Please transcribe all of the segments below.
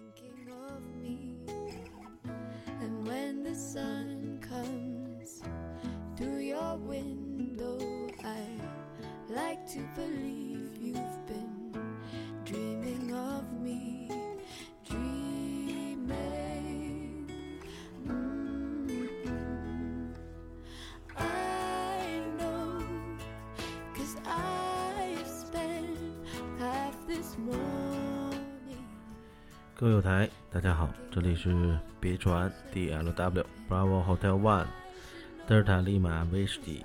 thinking of me. And when the sun comes through your window, I like to believe 各位友台，大家好，这里是别传 DLW Bravo Hotel One 德尔塔利马威士忌。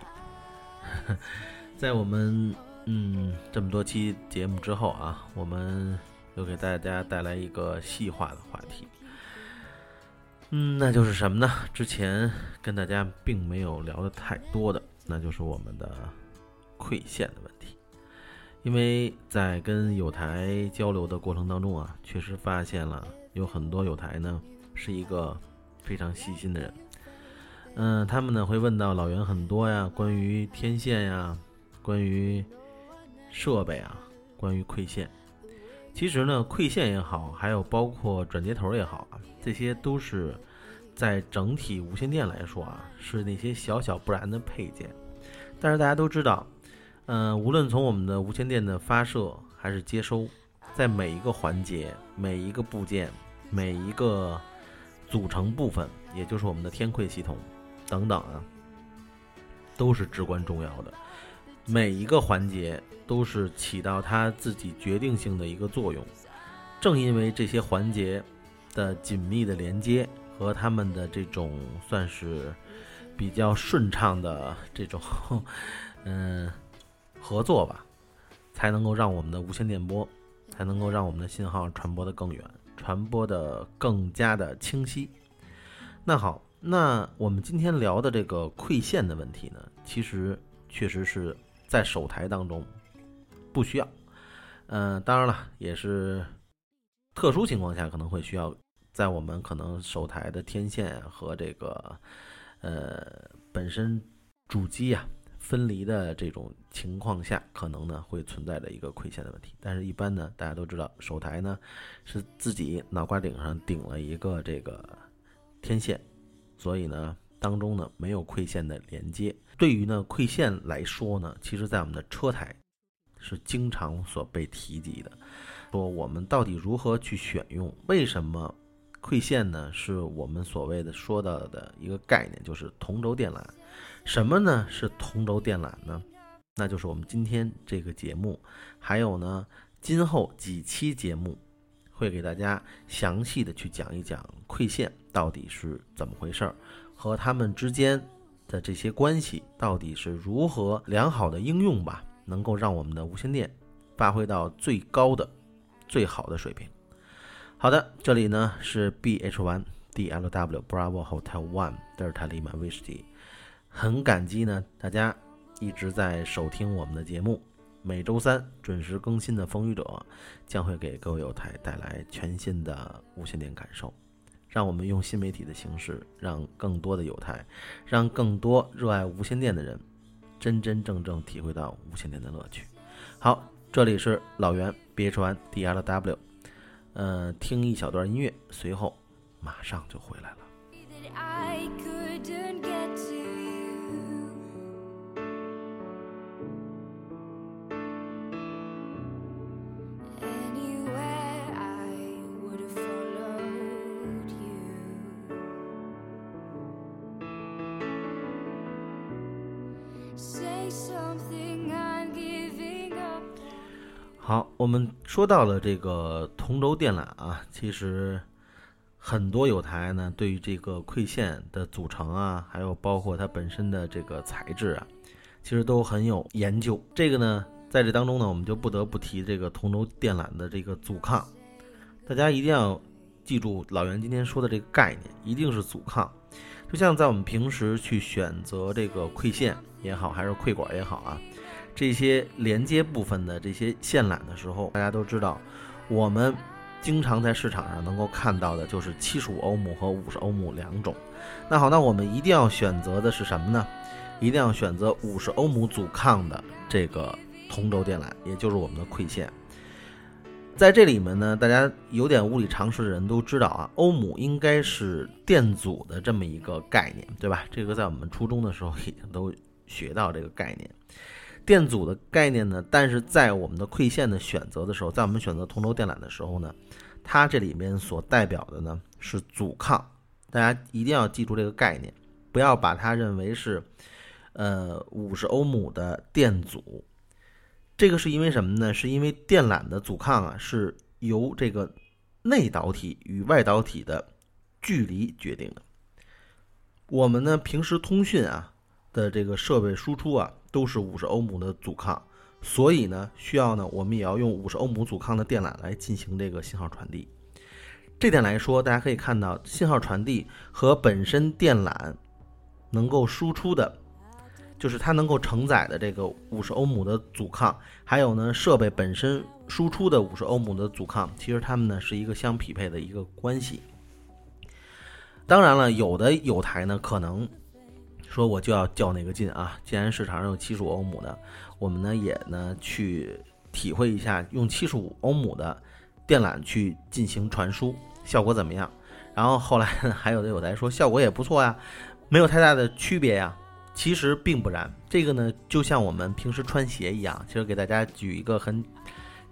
在我们嗯这么多期节目之后啊，我们又给大家带来一个细化的话题。嗯，那就是什么呢？之前跟大家并没有聊的太多的，那就是我们的馈线的问题。因为在跟友台交流的过程当中啊，确实发现了有很多友台呢是一个非常细心的人。嗯，他们呢会问到老袁很多呀，关于天线呀，关于设备啊，关于馈线。其实呢，馈线也好，还有包括转接头也好啊，这些都是在整体无线电来说啊，是那些小小不然的配件。但是大家都知道，嗯、无论从我们的无线电的发射还是接收，在每一个环节、每一个部件、每一个组成部分，也就是我们的天馈系统等等啊，都是至关重要的。每一个环节都是起到它自己决定性的一个作用。正因为这些环节的紧密的连接和他们的这种算是比较顺畅的这种 嗯合作吧，才能够让我们的无线电波，才能够让我们的信号传播的更远，传播的更加的清晰。那好，那我们今天聊的这个馈线的问题呢，其实确实是在手台当中不需要。嗯、当然了，也是特殊情况下可能会需要，在我们可能手台的天线和这个呃本身主机啊分离的这种情况下，可能呢会存在着一个馈线的问题。但是，一般呢，大家都知道，手台呢是自己脑瓜顶上顶了一个这个天线，所以呢当中呢没有馈线的连接。对于呢馈线来说呢，其实在我们的车台是经常所被提及的。说我们到底如何去选用？为什么馈线呢？是我们所谓的说到的一个概念，就是同轴电缆。什么呢？是同轴电缆呢？那就是我们今天这个节目，还有呢今后几期节目，会给大家详细的去讲一讲馈线到底是怎么回事儿，和它们之间的这些关系到底是如何良好的应用吧，能够让我们的无线电发挥到最高的、最好的水平。好的，这里呢是 BH One DLW Bravo Hotel One 德尔塔利马威士忌，很感激呢大家一直在收听我们的节目。每周三准时更新的《风雨者》将会给各位友台带来全新的无线电感受，让我们用新媒体的形式，让更多的友台，让更多热爱无线电的人，真真正正体会到无线电的乐趣。好，这里是老袁 B H One D L W 呃听一小段音乐随后马上就回来了。好我们说到了这个同轴电缆啊，其实很多有台呢对于这个馈线的组成啊，还有包括它本身的这个材质啊，其实都很有研究。这个呢，在这当中呢，我们就不得不提这个同轴电缆的这个阻抗，大家一定要记住老袁今天说的这个概念，一定是阻抗。就像在我们平时去选择这个馈线也好，还是馈管也好啊，这些连接部分的这些线缆的时候，大家都知道，我们经常在市场上能够看到的就是七十五欧姆和五十欧姆两种。那好，那我们一定要选择的是什么呢？一定要选择五十欧姆阻抗的这个同轴电缆，也就是我们的馈线。在这里面呢，大家有点物理常识的人都知道啊，欧姆应该是电阻的这么一个概念，对吧？这个在我们初中的时候已经都学到这个概念。电阻的概念呢，但是在我们的馈线的选择的时候，在我们选择同轴电缆的时候呢，它这里面所代表的呢是阻抗，大家一定要记住这个概念，不要把它认为是呃五十欧姆的电阻。这个是因为什么呢？是因为电缆的阻抗啊，是由这个内导体与外导体的距离决定的。我们呢平时通讯啊的这个设备输出啊都是五十欧姆的阻抗，所以呢需要呢我们也要用五十欧姆阻抗的电缆来进行这个信号传递。这点来说，大家可以看到信号传递和本身电缆能够输出的。就是它能够承载的这个五十欧姆的阻抗，还有呢设备本身输出的五十欧姆的阻抗，其实它们呢是一个相匹配的一个关系。当然了，有的有台呢可能说我就要较那个劲啊，既然市场上有七十五欧姆的，我们呢也呢去体会一下用七十五欧姆的电缆去进行传输效果怎么样。然后后来还有的有台说效果也不错呀，没有太大的区别呀。其实并不然，这个呢，就像我们平时穿鞋一样。其实给大家举一个很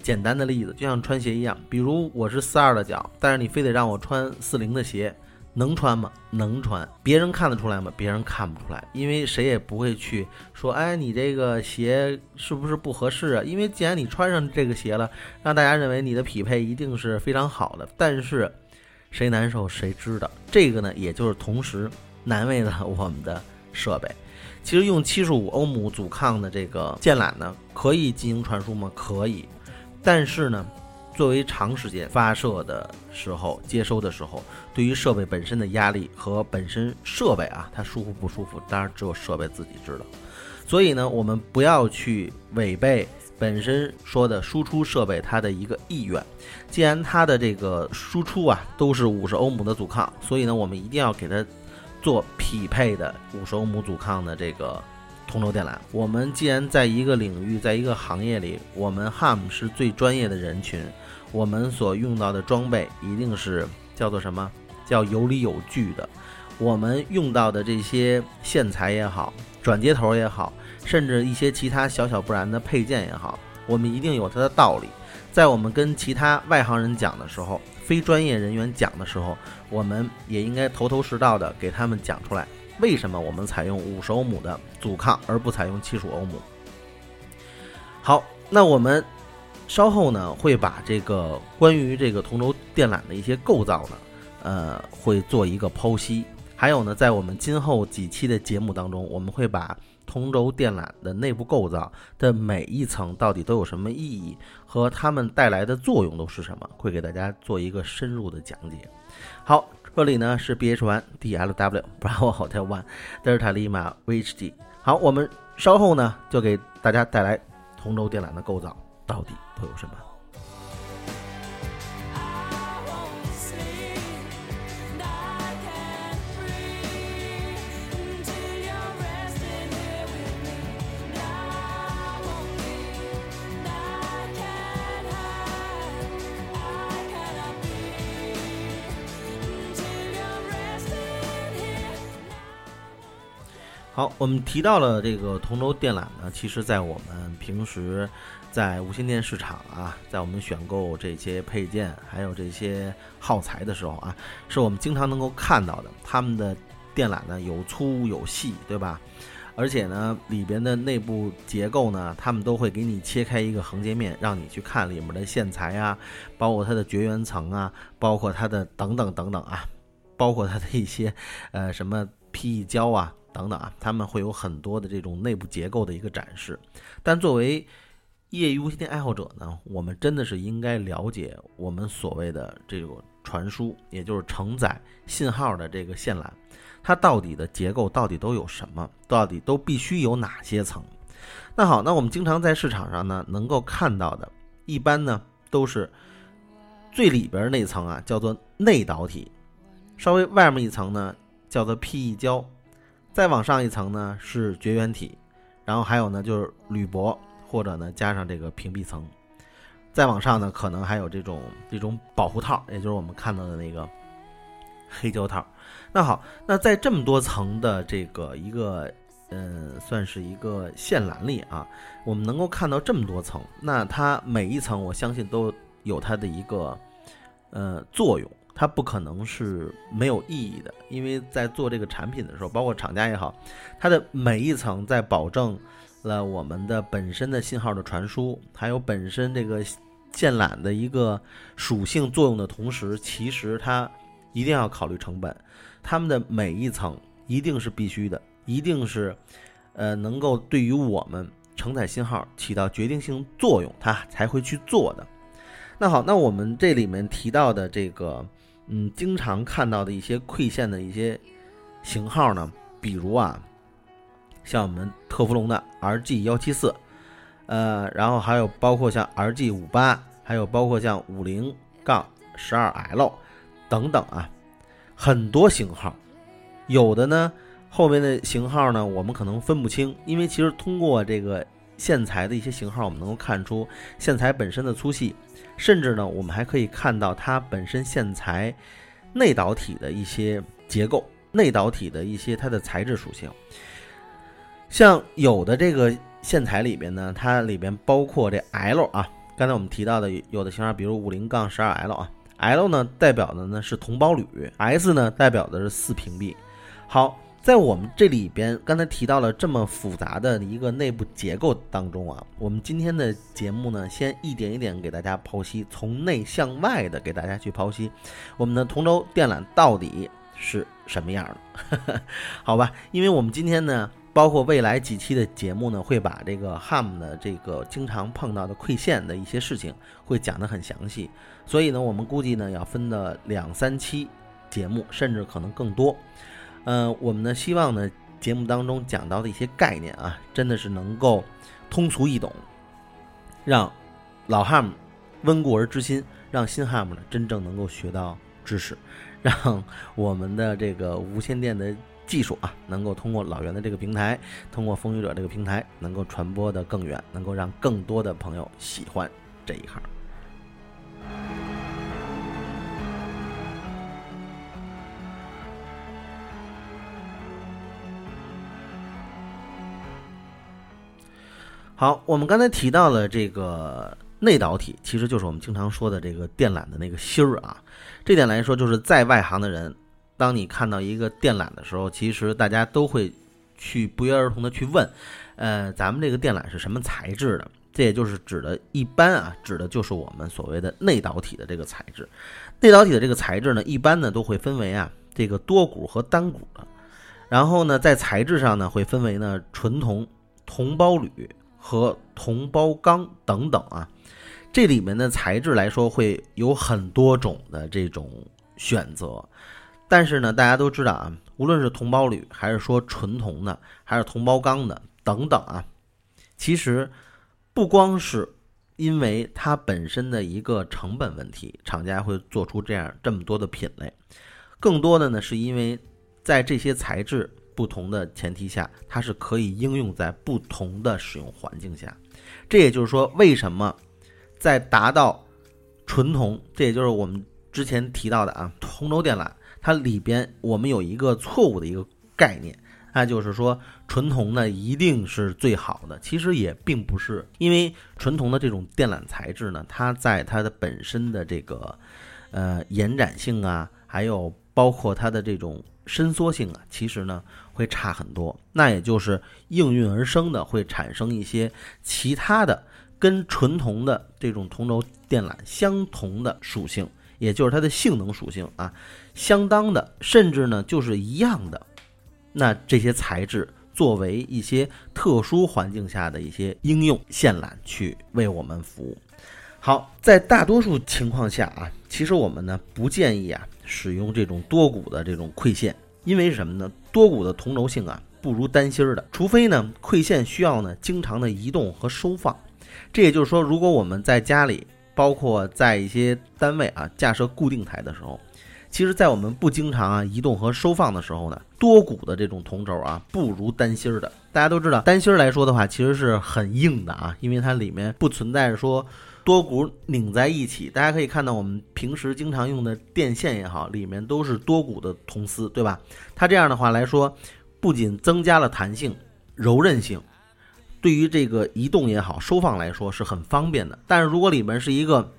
简单的例子，就像穿鞋一样。比如我是四二的脚，但是你非得让我穿四零的鞋，能穿吗？能穿。别人看得出来吗？别人看不出来，因为谁也不会去说，哎，你这个鞋是不是不合适啊？因为既然你穿上这个鞋了，让大家认为你的匹配一定是非常好的。但是谁难受谁知道。这个呢，也就是同时难为了我们的设备。其实用七十五欧姆阻抗的这个电缆呢，可以进行传输吗？可以，但是呢，作为长时间发射的时候、接收的时候，对于设备本身的压力和本身设备啊，它舒服不舒服，当然只有设备自己知道。所以呢，我们不要去违背本身说的输出设备它的一个意愿。既然它的这个输出啊都是五十欧姆的阻抗，所以呢，我们一定要给它。做匹配的五十欧姆阻抗的这个同轴电缆，我们既然在一个领域，在一个行业里，我们 HAM 是最专业的人群，我们所用到的装备一定是叫做什么？叫有理有据的。我们用到的这些线材也好，转接头也好，甚至一些其他小小不然的配件也好，我们一定有它的道理。在我们跟其他外行人讲的时候。非专业人员讲的时候，我们也应该头头是道的给他们讲出来，为什么我们采用五十欧姆的阻抗而不采用七十欧姆。好，那我们稍后呢会把这个关于这个同轴电缆的一些构造呢，呃，会做一个剖析。还有呢，在我们今后几期的节目当中，我们会把。同轴电缆的内部构造的每一层到底都有什么意义，和它们带来的作用都是什么？会给大家做一个深入的讲解。好，这里呢是 BH One DLW Bravo Hotel One 德尔塔利马 VHD。好，我们稍后呢就给大家带来同轴电缆的构造到底都有什么。好，我们提到了这个同轴电缆呢，其实，在我们平时在无线电市场啊，在我们选购这些配件还有这些耗材的时候啊，是我们经常能够看到的。他们的电缆呢有粗有细，对吧？而且呢，里边的内部结构呢，他们都会给你切开一个横截面，让你去看里面的线材啊，包括它的绝缘层啊，包括它的等等等等啊，包括它的一些呃什么 PE 胶啊。等等啊，他们会有很多的这种内部结构的一个展示。但作为业余无线电爱好者呢，我们真的是应该了解我们所谓的这种传输，也就是承载信号的这个线缆，它到底的结构到底都有什么？到底都必须有哪些层？那好，那我们经常在市场上呢能够看到的，一般呢都是最里边那层啊，叫做内导体，稍微外面一层呢叫做 PE 胶。再往上一层呢是绝缘体，然后还有呢就是铝箔或者呢加上这个屏蔽层。再往上呢，可能还有这种这种保护套，也就是我们看到的那个黑胶套。那好，那在这么多层的这个一个，嗯，算是一个线缆里啊，我们能够看到这么多层，那它每一层，我相信都有它的一个呃作用，它不可能是没有意义的，因为在做这个产品的时候，包括厂家也好，它的每一层在保证了我们的本身的信号的传输，还有本身这个线缆的一个属性作用的同时，其实它一定要考虑成本。它们的每一层一定是必须的，一定是，呃，能够对于我们承载信号起到决定性作用，它才会去做的。那好，那我们这里面提到的这个，嗯，经常看到的一些馈线的一些型号呢，比如啊，像我们特氟龙的 RG 幺七四，呃，然后还有包括像 RG 五八，还有包括像五零杠十二 L 等等啊。很多型号，有的呢，后面的型号呢，我们可能分不清，因为其实通过这个线材的一些型号，我们能够看出线材本身的粗细，甚至呢，我们还可以看到它本身线材内导体的一些结构，内导体的一些它的材质属性。像有的这个线材里边呢，它里边包括这 L 啊，刚才我们提到的有的型号，比如五零杠十二 L 啊。L 呢代表的呢是同胞铝，S 呢代表的是四屏蔽。好，在我们这里边刚才提到了这么复杂的一个内部结构当中啊，我们今天的节目呢，先一点一点给大家剖析，从内向外的给大家去剖析我们的同轴电缆到底是什么样的，好吧？因为我们今天呢。包括未来几期的节目呢，会把这个 HAM 的这个经常碰到的馈线的一些事情会讲得很详细，所以呢，我们估计呢要分的两三期节目，甚至可能更多。嗯，我们呢希望呢节目当中讲到的一些概念啊，真的是能够通俗易懂，让老汉姆温故而知新，让新汉姆呢真正能够学到知识，让我们的这个无线电的。技术啊，能够通过老袁的这个平台，通过风雨者这个平台，能够传播的更远，能够让更多的朋友喜欢这一行。好，我们刚才提到了这个内导体，其实就是我们经常说的这个电缆的那个芯儿啊。这点来说，就是在外行的人。当你看到一个电缆的时候，其实大家都会去不约而同的去问，呃，咱们这个电缆是什么材质的？这也就是指的，一般啊，指的就是我们所谓的内导体的这个材质。内导体的这个材质呢，一般呢都会分为啊这个多股和单股的，然后呢在材质上呢会分为呢纯铜、铜包铝和铜包钢等等啊。这里面的材质来说会有很多种的这种选择。但是呢，大家都知道啊，无论是铜包铝，还是说纯铜的，还是铜包钢的等等啊，其实不光是因为它本身的一个成本问题，厂家会做出这样这么多的品类，更多的呢，是因为在这些材质不同的前提下，它是可以应用在不同的使用环境下。这也就是说，为什么在达到纯铜，这也就是我们之前提到的啊，铜轴电缆。它里边我们有一个错误的一个概念，那就是说纯铜呢一定是最好的，其实也并不是，因为纯铜的这种电缆材质呢，它在它的本身的这个呃延展性啊，还有包括它的这种伸缩性啊，其实呢会差很多，那也就是应运而生的会产生一些其他的跟纯铜的这种铜轴电缆相同的属性。也就是它的性能属性啊，相当的，甚至呢就是一样的。那这些材质作为一些特殊环境下的一些应用线缆去为我们服务。好，在大多数情况下啊，其实我们呢不建议啊使用这种多股的这种馈线，因为什么呢？多股的同轴性啊不如单芯儿的，除非呢馈线需要呢经常的移动和收放。这也就是说，如果我们在家里。包括在一些单位啊架设固定台的时候，其实，在我们不经常啊移动和收放的时候呢，多股的这种同轴啊不如单芯儿的大家都知道，单芯儿来说的话，其实是很硬的啊，因为它里面不存在说多股拧在一起。大家可以看到，我们平时经常用的电线也好，里面都是多股的铜丝，对吧？它这样的话来说，不仅增加了弹性、柔韧性，对于这个移动也好、收放来说是很方便的。但是如果里面是一个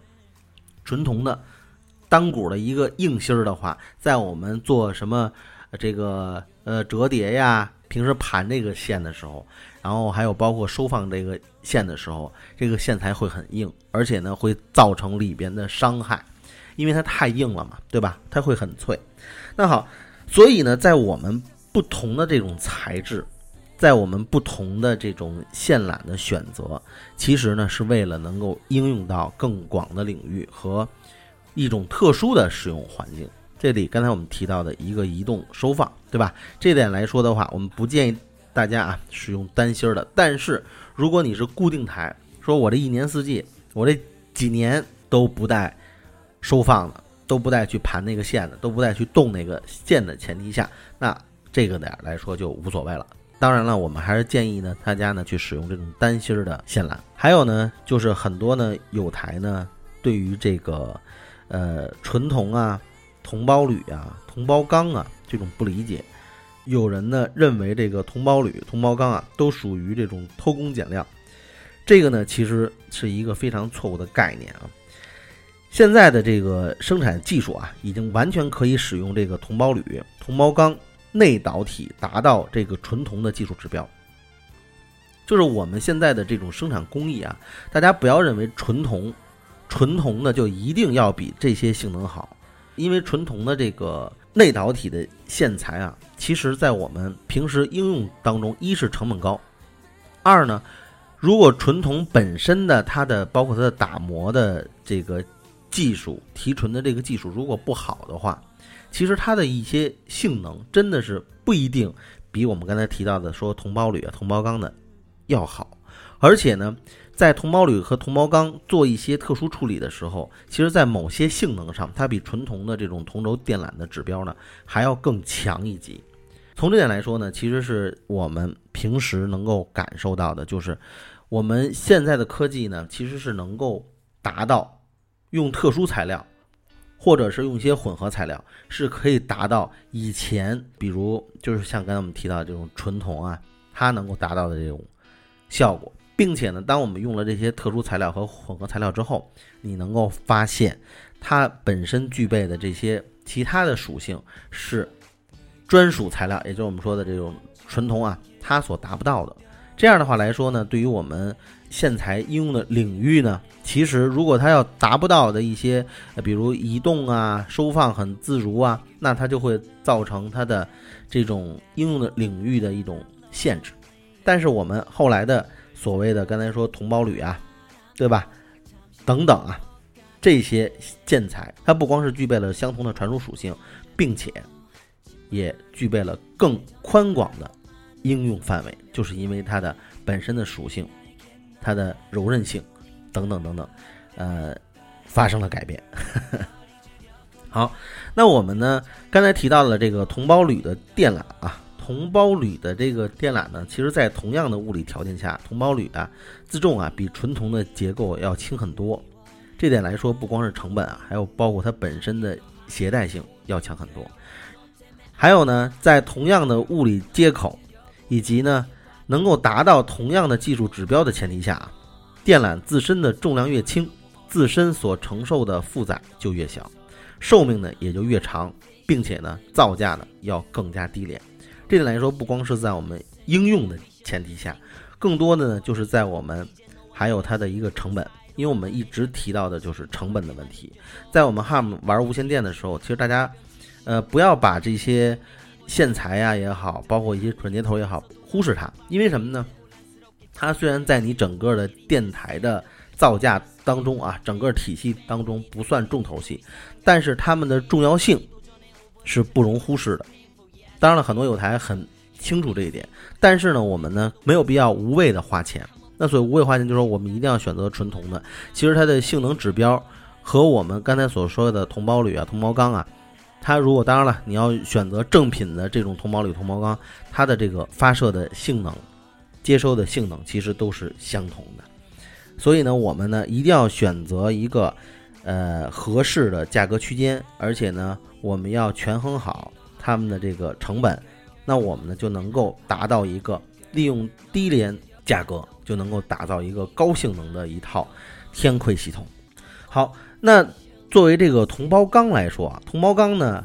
纯铜的单股的一个硬芯儿的话，在我们做什么这个呃折叠呀。平时盘这个线的时候，然后还有包括收放这个线的时候，这个线材会很硬，而且呢会造成里边的伤害，因为它太硬了嘛，对吧？它会很脆。那好，所以呢，在我们不同的这种材质，在我们不同的这种线缆的选择，其实呢是为了能够应用到更广的领域和一种特殊的使用环境。这里刚才我们提到的一个移动收放，对吧？这点来说的话，我们不建议大家啊使用单芯儿的。但是如果你是固定台，说我这一年四季，我这几年都不带收放的，都不带去盘那个线的，都不带去动那个线的前提下，那这个点来说就无所谓了。当然了，我们还是建议呢大家呢去使用这种单芯儿的线缆。还有呢，就是很多呢有台呢对于这个呃纯铜啊。铜包铝啊，铜包钢啊，这种不理解。有人呢认为这个铜包铝、铜包钢啊，都属于这种偷工减料。这个呢，其实是一个非常错误的概念啊。现在的这个生产技术啊，已经完全可以使用这个铜包铝、铜包钢内导体，达到这个纯铜的技术指标。就是我们现在的这种生产工艺啊，大家不要认为纯铜、纯铜呢就一定要比这些性能好。因为纯铜的这个内导体的线材啊，其实在我们平时应用当中，一是成本高，二呢，如果纯铜本身的它的包括它的打磨的这个技术、提纯的这个技术如果不好的话，其实它的一些性能真的是不一定比我们刚才提到的说铜包铝啊、铜包钢的要好，而且呢。在铜包铝和铜包钢做一些特殊处理的时候，其实，在某些性能上，它比纯铜的这种同轴电缆的指标呢还要更强一级。从这点来说呢，其实是我们平时能够感受到的，就是我们现在的科技呢，其实是能够达到用特殊材料，或者是用一些混合材料，是可以达到以前，比如就是像刚才我们提到这种纯铜啊，它能够达到的这种效果。并且呢，当我们用了这些特殊材料和混合材料之后，你能够发现它本身具备的这些其他的属性是专属材料，也就是我们说的这种纯铜啊，它所达不到的。这样的话来说呢，对于我们线材应用的领域呢，其实如果它要达不到的一些，比如移动啊、收放很自如啊，那它就会造成它的这种应用的领域的一种限制。但是我们后来的。所谓的刚才说铜包铝啊，对吧？等等啊，这些建材它不光是具备了相同的传输属性，并且也具备了更宽广的应用范围，就是因为它的本身的属性、它的柔韧性等等等等，呃，发生了改变。好，那我们呢刚才提到了这个铜包铝的电缆啊。铜包铝的这个电缆呢，其实，在同样的物理条件下，铜包铝啊，自重啊，比纯铜的结构要轻很多。这点来说，不光是成本啊，还有包括它本身的携带性要强很多。还有呢，在同样的物理接口，以及呢，能够达到同样的技术指标的前提下，电缆自身的重量越轻，自身所承受的负载就越小，寿命呢也就越长，并且呢，造价呢要更加低廉。这点来说，不光是在我们应用的前提下，更多的呢，就是在我们还有它的一个成本，因为我们一直提到的就是成本的问题。在我们 HAM 玩无线电的时候，其实大家，呃，不要把这些线材呀也好，包括一些转接头也好，忽视它，因为什么呢？它虽然在你整个的电台的造价当中啊，整个体系当中不算重头戏，但是它们的重要性是不容忽视的。当然了，很多有台很清楚这一点，但是呢，我们呢没有必要无谓的花钱。那所谓无谓花钱，就是说我们一定要选择纯铜的。其实它的性能指标和我们刚才所说的铜包铝啊、铜包钢啊，它如果当然了，你要选择正品的这种铜包铝、铜包钢，它的这个发射的性能接收的性能其实都是相同的。所以呢，我们呢一定要选择一个呃合适的价格区间，而且呢，我们要权衡好他们的这个成本，那我们呢就能够达到一个利用低廉价格就能够打造一个高性能的一套天馈系统。好，那作为这个铜包钢来说啊，铜包钢呢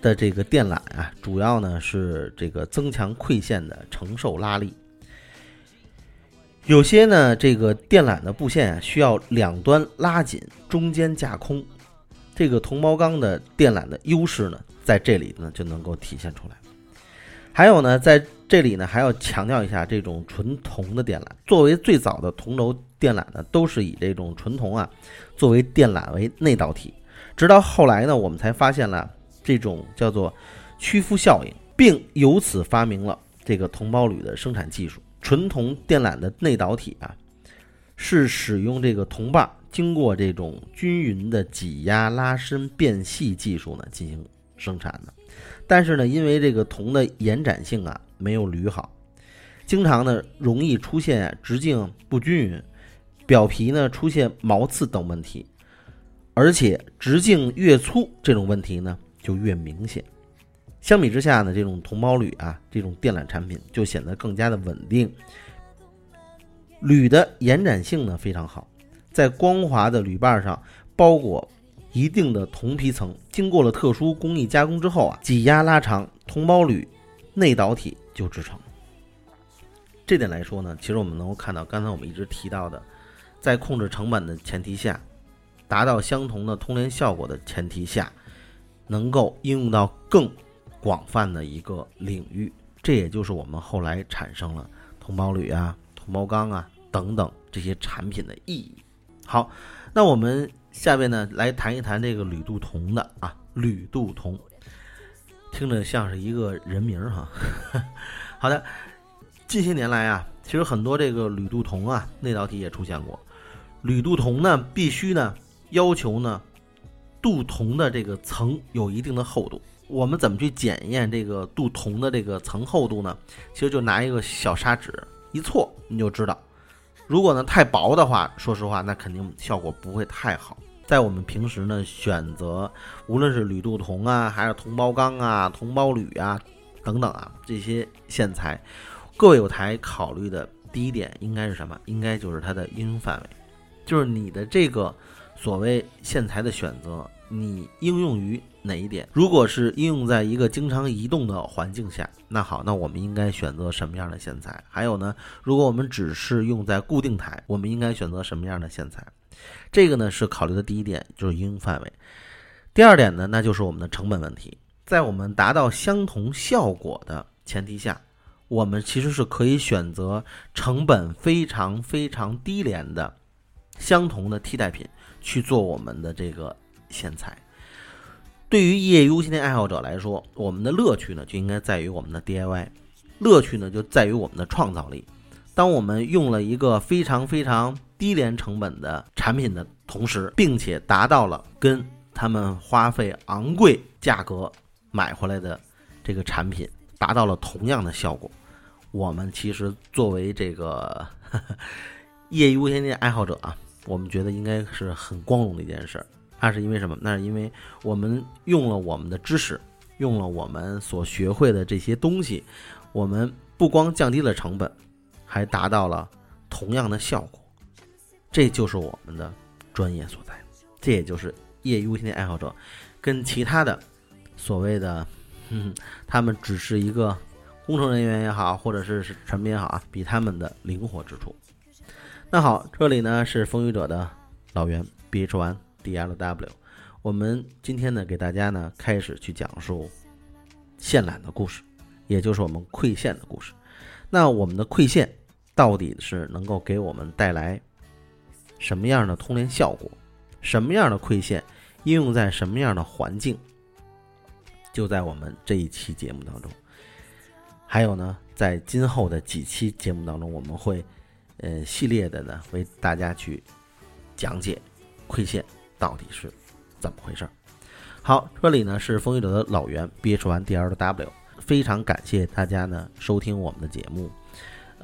的这个电缆啊，主要呢是这个增强馈线的承受拉力。有些呢，这个电缆的布线啊，需要两端拉紧，中间架空。这个铜包钢的电缆的优势呢，在这里呢就能够体现出来。还有呢，在这里呢还要强调一下，这种纯铜的电缆，作为最早的铜轴电缆呢，都是以这种纯铜啊作为电缆为内导体。直到后来呢，我们才发现了这种叫做屈肤效应，并由此发明了这个铜包铝的生产技术。纯铜电缆的内导体啊，是使用这个铜棒经过这种均匀的挤压、拉伸、变细技术呢进行生产的。但是呢，因为这个铜的延展性啊没有铝好，经常呢容易出现直径不均匀、表皮呢出现毛刺等问题，而且直径越粗，这种问题呢就越明显。相比之下呢，这种铜包铝啊，这种电缆产品就显得更加的稳定。铝的延展性呢非常好，在光滑的铝瓣上包裹一定的铜皮层，经过了特殊工艺加工之后啊，挤压拉长，铜包铝内导体就制成。这点来说呢，其实我们能够看到，刚才我们一直提到的，在控制成本的前提下，达到相同的通联效果的前提下，能够应用到更。广泛的一个领域，这也就是我们后来产生了铜包铝啊、铜包钢啊等等这些产品的意义。好，那我们下面呢来谈一谈这个铝镀铜的啊，铝镀铜，听着像是一个人名哈。好的，近些年来啊，其实很多这个铝镀铜啊那道题也出现过，铝镀铜呢必须呢要求呢镀铜的这个层有一定的厚度。我们怎么去检验这个镀铜的这个层厚度呢？其实就拿一个小砂纸一搓，你就知道。如果呢太薄的话，说实话，那肯定效果不会太好。在我们平时呢选择，无论是铝镀铜啊，还是铜包钢啊、铜包铝啊等等啊这些线材，各位有台考虑的第一点应该是什么？应该就是它的应用范围，就是你的这个所谓线材的选择。你应用于哪一点？如果是应用在一个经常移动的环境下，那好，那我们应该选择什么样的线材？还有呢，如果我们只是用在固定台，我们应该选择什么样的线材？这个呢是考虑的第一点，就是应用范围。第二点呢，那就是我们的成本问题。在我们达到相同效果的前提下，我们其实是可以选择成本非常非常低廉的相同的替代品去做我们的这个。线材，对于业余无线电爱好者来说，我们的乐趣呢就应该在于我们的 DIY，乐趣呢就在于我们的创造力。当我们用了一个非常非常低廉成本的产品的同时，并且达到了跟他们花费昂贵价格买回来的这个产品达到了同样的效果，我们其实作为这个 业余无线电爱好者啊，我们觉得应该是很光荣的一件事儿。那是因为什么？那是因为我们用了我们的知识，用了我们所学会的这些东西，我们不光降低了成本，还达到了同样的效果。这就是我们的专业所在，这也就是业余无线电爱好者跟其他的所谓的，嗯他们只是一个工程人员也好，或者是传编也好啊，比他们的灵活之处。那好，这里呢是风雨者的老袁 B H One。DLW，我们今天呢，给大家呢开始去讲述线缆的故事，也就是我们馈线的故事。那我们的馈线到底是能够给我们带来什么样的通联效果？什么样的馈线应用在什么样的环境？就在我们这一期节目当中。还有呢，在今后的几期节目当中，我们会呃系列的呢为大家去讲解馈线。到底是怎么回事？好，这里呢是风雨者的老袁憋出完 D L W，非常感谢大家呢收听我们的节目。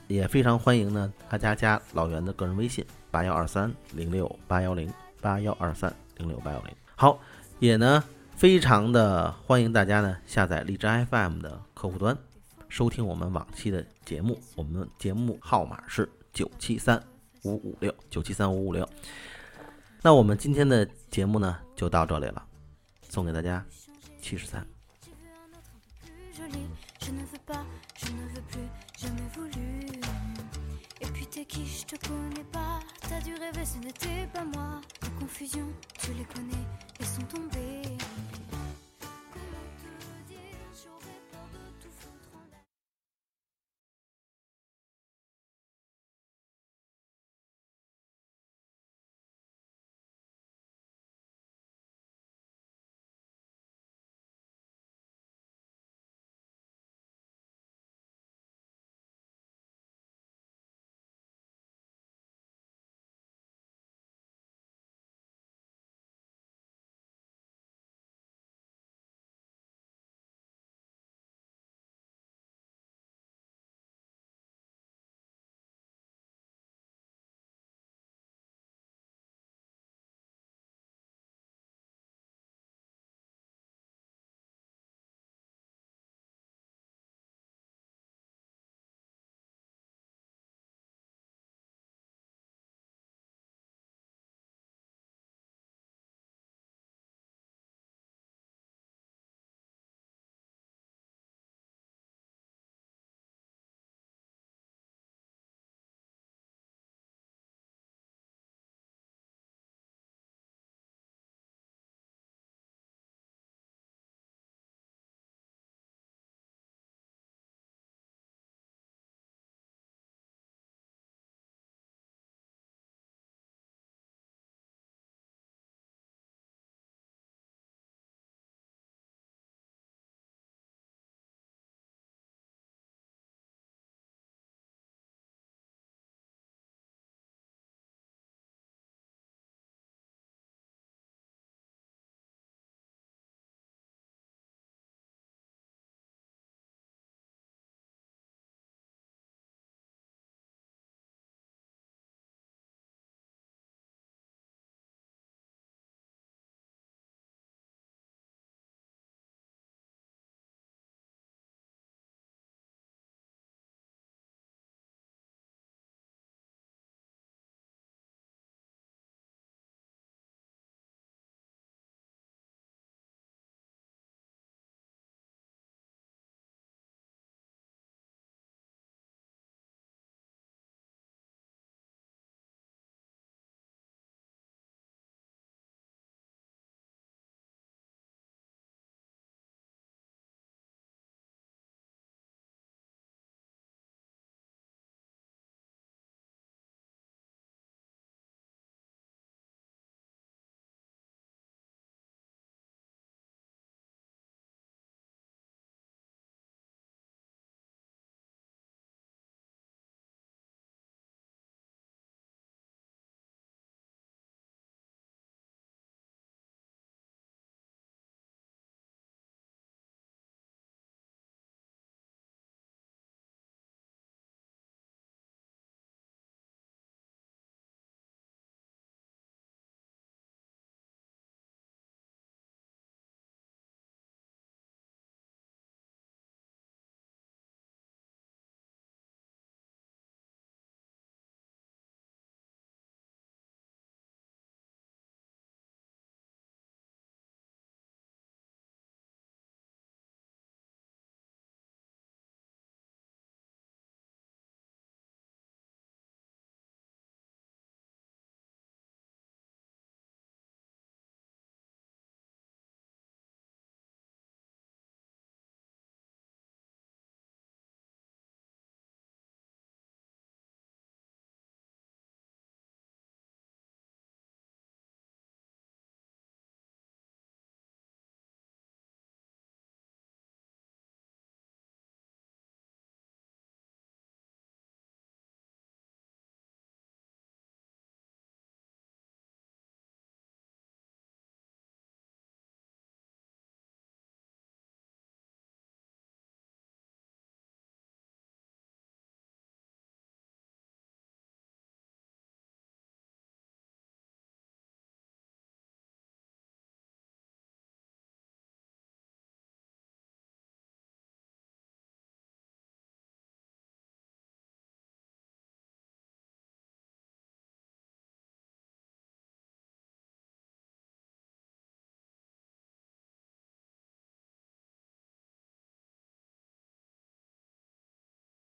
也非常欢迎呢大家加老袁的个人微信八幺二三零六八幺零八幺二三零六八幺零。好，也呢非常的欢迎大家呢下载荔枝 FM 的客户端，收听我们往期的节目。我们节目号码是九七三五五六九七三五五六。那我们今天的节目呢就到这里了送给大家七十三。